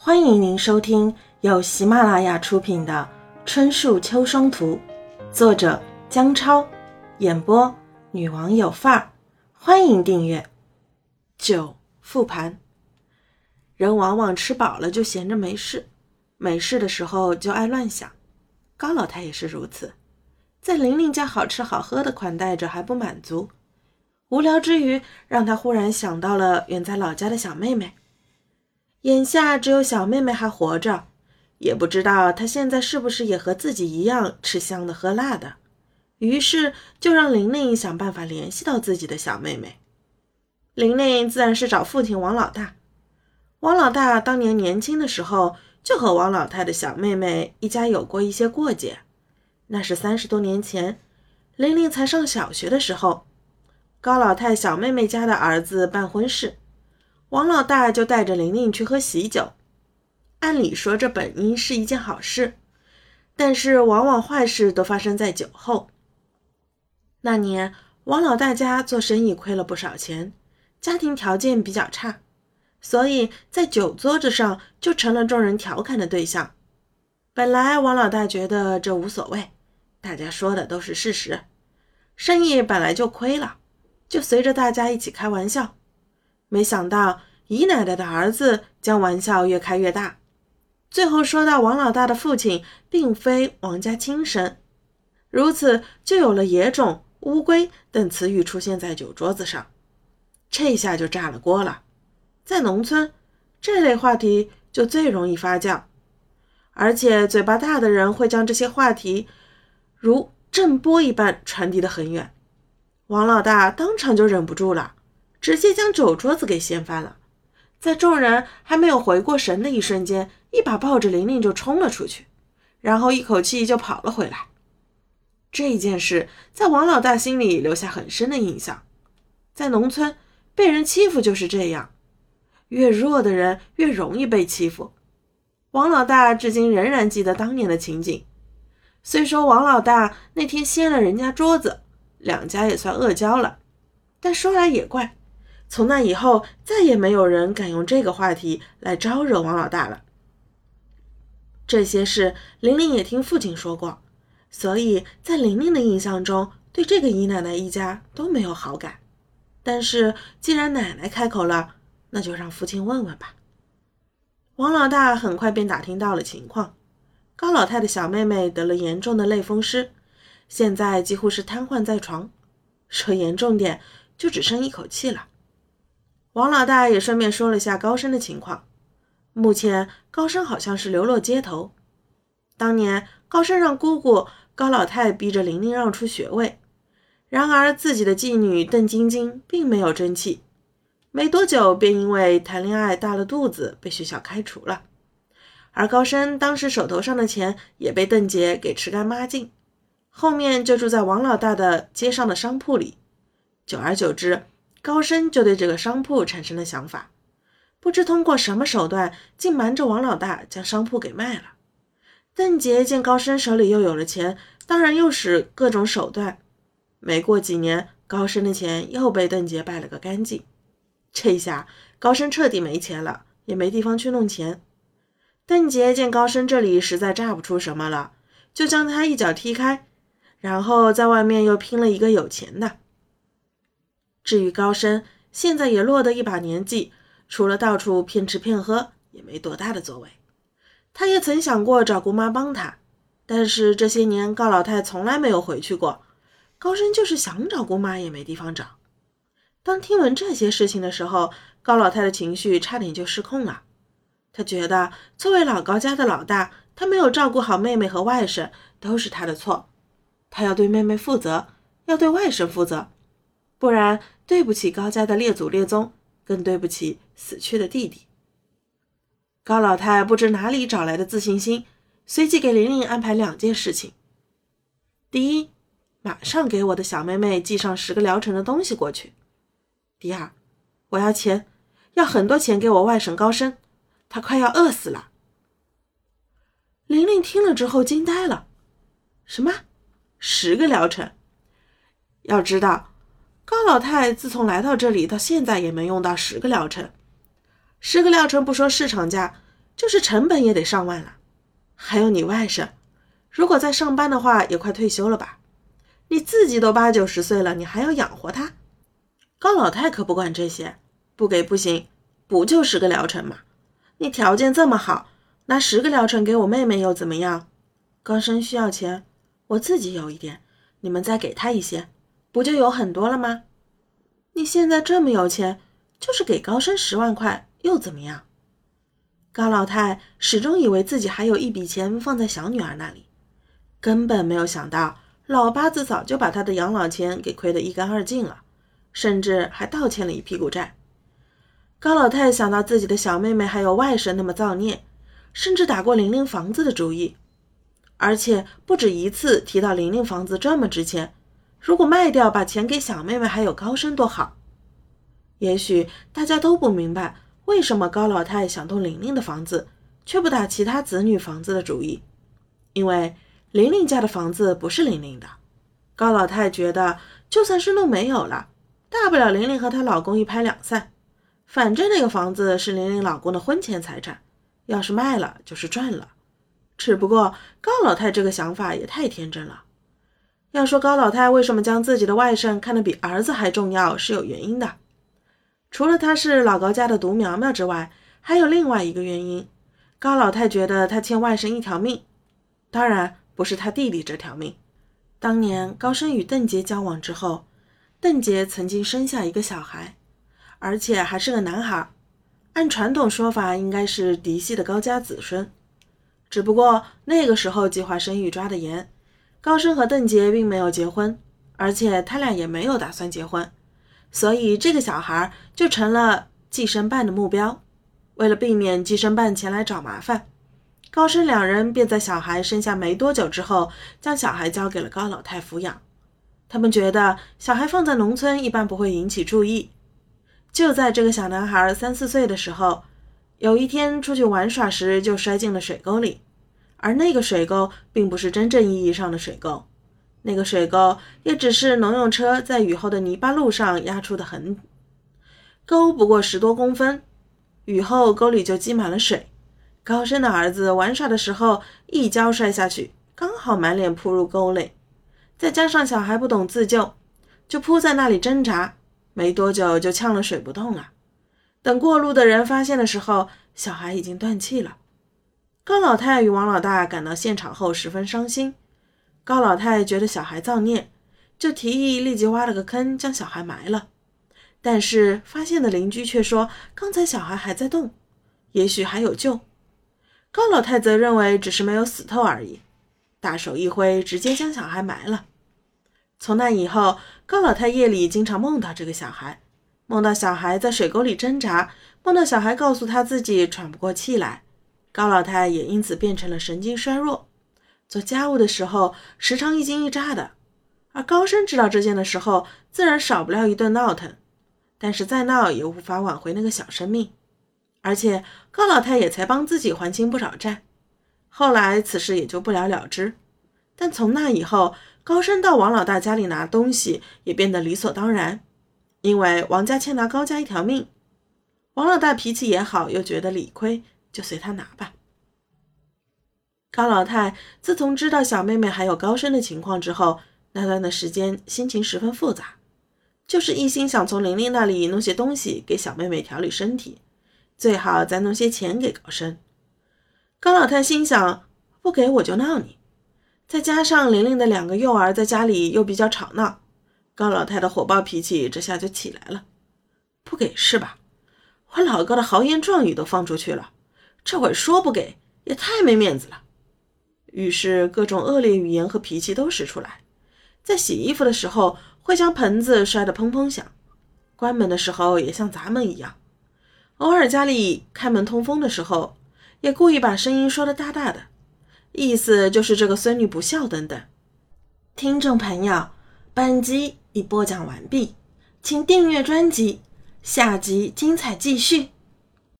欢迎您收听由喜马拉雅出品的《春树秋霜图》，作者姜超，演播女王有范儿。欢迎订阅。九复盘，人往往吃饱了就闲着没事，没事的时候就爱乱想。高老太也是如此，在玲玲家好吃好喝的款待着还不满足，无聊之余，让他忽然想到了远在老家的小妹妹。眼下只有小妹妹还活着，也不知道她现在是不是也和自己一样吃香的喝辣的。于是就让玲玲想办法联系到自己的小妹妹。玲玲自然是找父亲王老大。王老大当年年轻的时候就和王老太的小妹妹一家有过一些过节，那是三十多年前，玲玲才上小学的时候，高老太小妹妹家的儿子办婚事。王老大就带着玲玲去喝喜酒，按理说这本应是一件好事，但是往往坏事都发生在酒后。那年王老大家做生意亏了不少钱，家庭条件比较差，所以在酒桌子上就成了众人调侃的对象。本来王老大觉得这无所谓，大家说的都是事实，生意本来就亏了，就随着大家一起开玩笑。没想到姨奶奶的儿子将玩笑越开越大，最后说到王老大的父亲并非王家亲生，如此就有了野种、乌龟等词语出现在酒桌子上，这下就炸了锅了。在农村，这类话题就最容易发酵，而且嘴巴大的人会将这些话题如震波一般传递得很远。王老大当场就忍不住了。直接将酒桌子给掀翻了，在众人还没有回过神的一瞬间，一把抱着玲玲就冲了出去，然后一口气就跑了回来。这件事在王老大心里留下很深的印象。在农村，被人欺负就是这样，越弱的人越容易被欺负。王老大至今仍然记得当年的情景。虽说王老大那天掀了人家桌子，两家也算恶交了，但说来也怪。从那以后，再也没有人敢用这个话题来招惹王老大了。这些事，玲玲也听父亲说过，所以在玲玲的印象中，对这个姨奶奶一家都没有好感。但是既然奶奶开口了，那就让父亲问问吧。王老大很快便打听到了情况：高老太的小妹妹得了严重的类风湿，现在几乎是瘫痪在床，说严重点，就只剩一口气了。王老大也顺便说了下高升的情况。目前高升好像是流落街头。当年高升让姑姑高老太逼着玲玲让出学位，然而自己的继女邓晶晶并没有争气，没多久便因为谈恋爱大了肚子被学校开除了。而高升当时手头上的钱也被邓姐给吃干抹净，后面就住在王老大的街上的商铺里。久而久之。高升就对这个商铺产生了想法，不知通过什么手段，竟瞒着王老大将商铺给卖了。邓杰见高升手里又有了钱，当然又使各种手段。没过几年，高升的钱又被邓杰败了个干净。这下高升彻底没钱了，也没地方去弄钱。邓杰见高升这里实在榨不出什么了，就将他一脚踢开，然后在外面又拼了一个有钱的。至于高升，现在也落得一把年纪，除了到处骗吃骗喝，也没多大的作为。他也曾想过找姑妈帮他，但是这些年高老太从来没有回去过，高升就是想找姑妈也没地方找。当听闻这些事情的时候，高老太的情绪差点就失控了。他觉得作为老高家的老大，他没有照顾好妹妹和外甥，都是他的错。他要对妹妹负责，要对外甥负责。不然，对不起高家的列祖列宗，更对不起死去的弟弟。高老太不知哪里找来的自信心，随即给玲玲安排两件事情：第一，马上给我的小妹妹寄上十个疗程的东西过去；第二，我要钱，要很多钱给我外甥高升，他快要饿死了。玲玲听了之后惊呆了：“什么？十个疗程？要知道。”高老太自从来到这里到现在也没用到十个疗程，十个疗程不说市场价，就是成本也得上万了。还有你外甥，如果在上班的话，也快退休了吧？你自己都八九十岁了，你还要养活他？高老太可不管这些，不给不行，不就十个疗程吗。你条件这么好，拿十个疗程给我妹妹又怎么样？高升需要钱，我自己有一点，你们再给他一些，不就有很多了吗？你现在这么有钱，就是给高升十万块又怎么样？高老太始终以为自己还有一笔钱放在小女儿那里，根本没有想到老八子早就把他的养老钱给亏得一干二净了，甚至还倒欠了一屁股债。高老太想到自己的小妹妹还有外甥那么造孽，甚至打过玲玲房子的主意，而且不止一次提到玲玲房子这么值钱，如果卖掉把钱给小妹妹还有高升多好。也许大家都不明白。为什么高老太想动玲玲的房子，却不打其他子女房子的主意？因为玲玲家的房子不是玲玲的。高老太觉得，就算是弄没有了，大不了玲玲和她老公一拍两散，反正那个房子是玲玲老公的婚前财产，要是卖了就是赚了。只不过高老太这个想法也太天真了。要说高老太为什么将自己的外甥看得比儿子还重要，是有原因的。除了他是老高家的独苗苗之外，还有另外一个原因。高老太觉得他欠外甥一条命，当然不是他弟弟这条命。当年高升与邓杰交往之后，邓杰曾经生下一个小孩，而且还是个男孩。按传统说法，应该是嫡系的高家子孙。只不过那个时候计划生育抓得严，高升和邓杰并没有结婚，而且他俩也没有打算结婚。所以，这个小孩就成了计生办的目标。为了避免计生办前来找麻烦，高升两人便在小孩生下没多久之后，将小孩交给了高老太抚养。他们觉得小孩放在农村一般不会引起注意。就在这个小男孩三四岁的时候，有一天出去玩耍时就摔进了水沟里，而那个水沟并不是真正意义上的水沟。那个水沟也只是农用车在雨后的泥巴路上压出的痕，沟不过十多公分，雨后沟里就积满了水。高升的儿子玩耍的时候一跤摔下去，刚好满脸扑入沟内，再加上小孩不懂自救，就扑在那里挣扎，没多久就呛了水不动了。等过路的人发现的时候，小孩已经断气了。高老太与王老大赶到现场后十分伤心。高老太觉得小孩造孽，就提议立即挖了个坑将小孩埋了。但是发现的邻居却说，刚才小孩还在动，也许还有救。高老太则认为只是没有死透而已，大手一挥，直接将小孩埋了。从那以后，高老太夜里经常梦到这个小孩，梦到小孩在水沟里挣扎，梦到小孩告诉他自己喘不过气来。高老太也因此变成了神经衰弱。做家务的时候，时常一惊一乍的。而高升知道这件的时候，自然少不了一顿闹腾。但是再闹也无法挽回那个小生命，而且高老太也才帮自己还清不少债。后来此事也就不了了之。但从那以后，高升到王老大家里拿东西也变得理所当然，因为王家欠拿高家一条命。王老大脾气也好，又觉得理亏，就随他拿吧。高老太自从知道小妹妹还有高升的情况之后，那段的时间心情十分复杂，就是一心想从玲玲那里弄些东西给小妹妹调理身体，最好再弄些钱给高升。高老太心想，不给我就闹你，再加上玲玲的两个幼儿在家里又比较吵闹，高老太的火爆脾气这下就起来了。不给是吧？我老高的豪言壮语都放出去了，这会说不给也太没面子了。于是，各种恶劣语言和脾气都使出来。在洗衣服的时候，会将盆子摔得砰砰响；关门的时候，也像砸门一样。偶尔家里开门通风的时候，也故意把声音说得大大的，意思就是这个孙女不孝等等。听众朋友，本集已播讲完毕，请订阅专辑，下集精彩继续。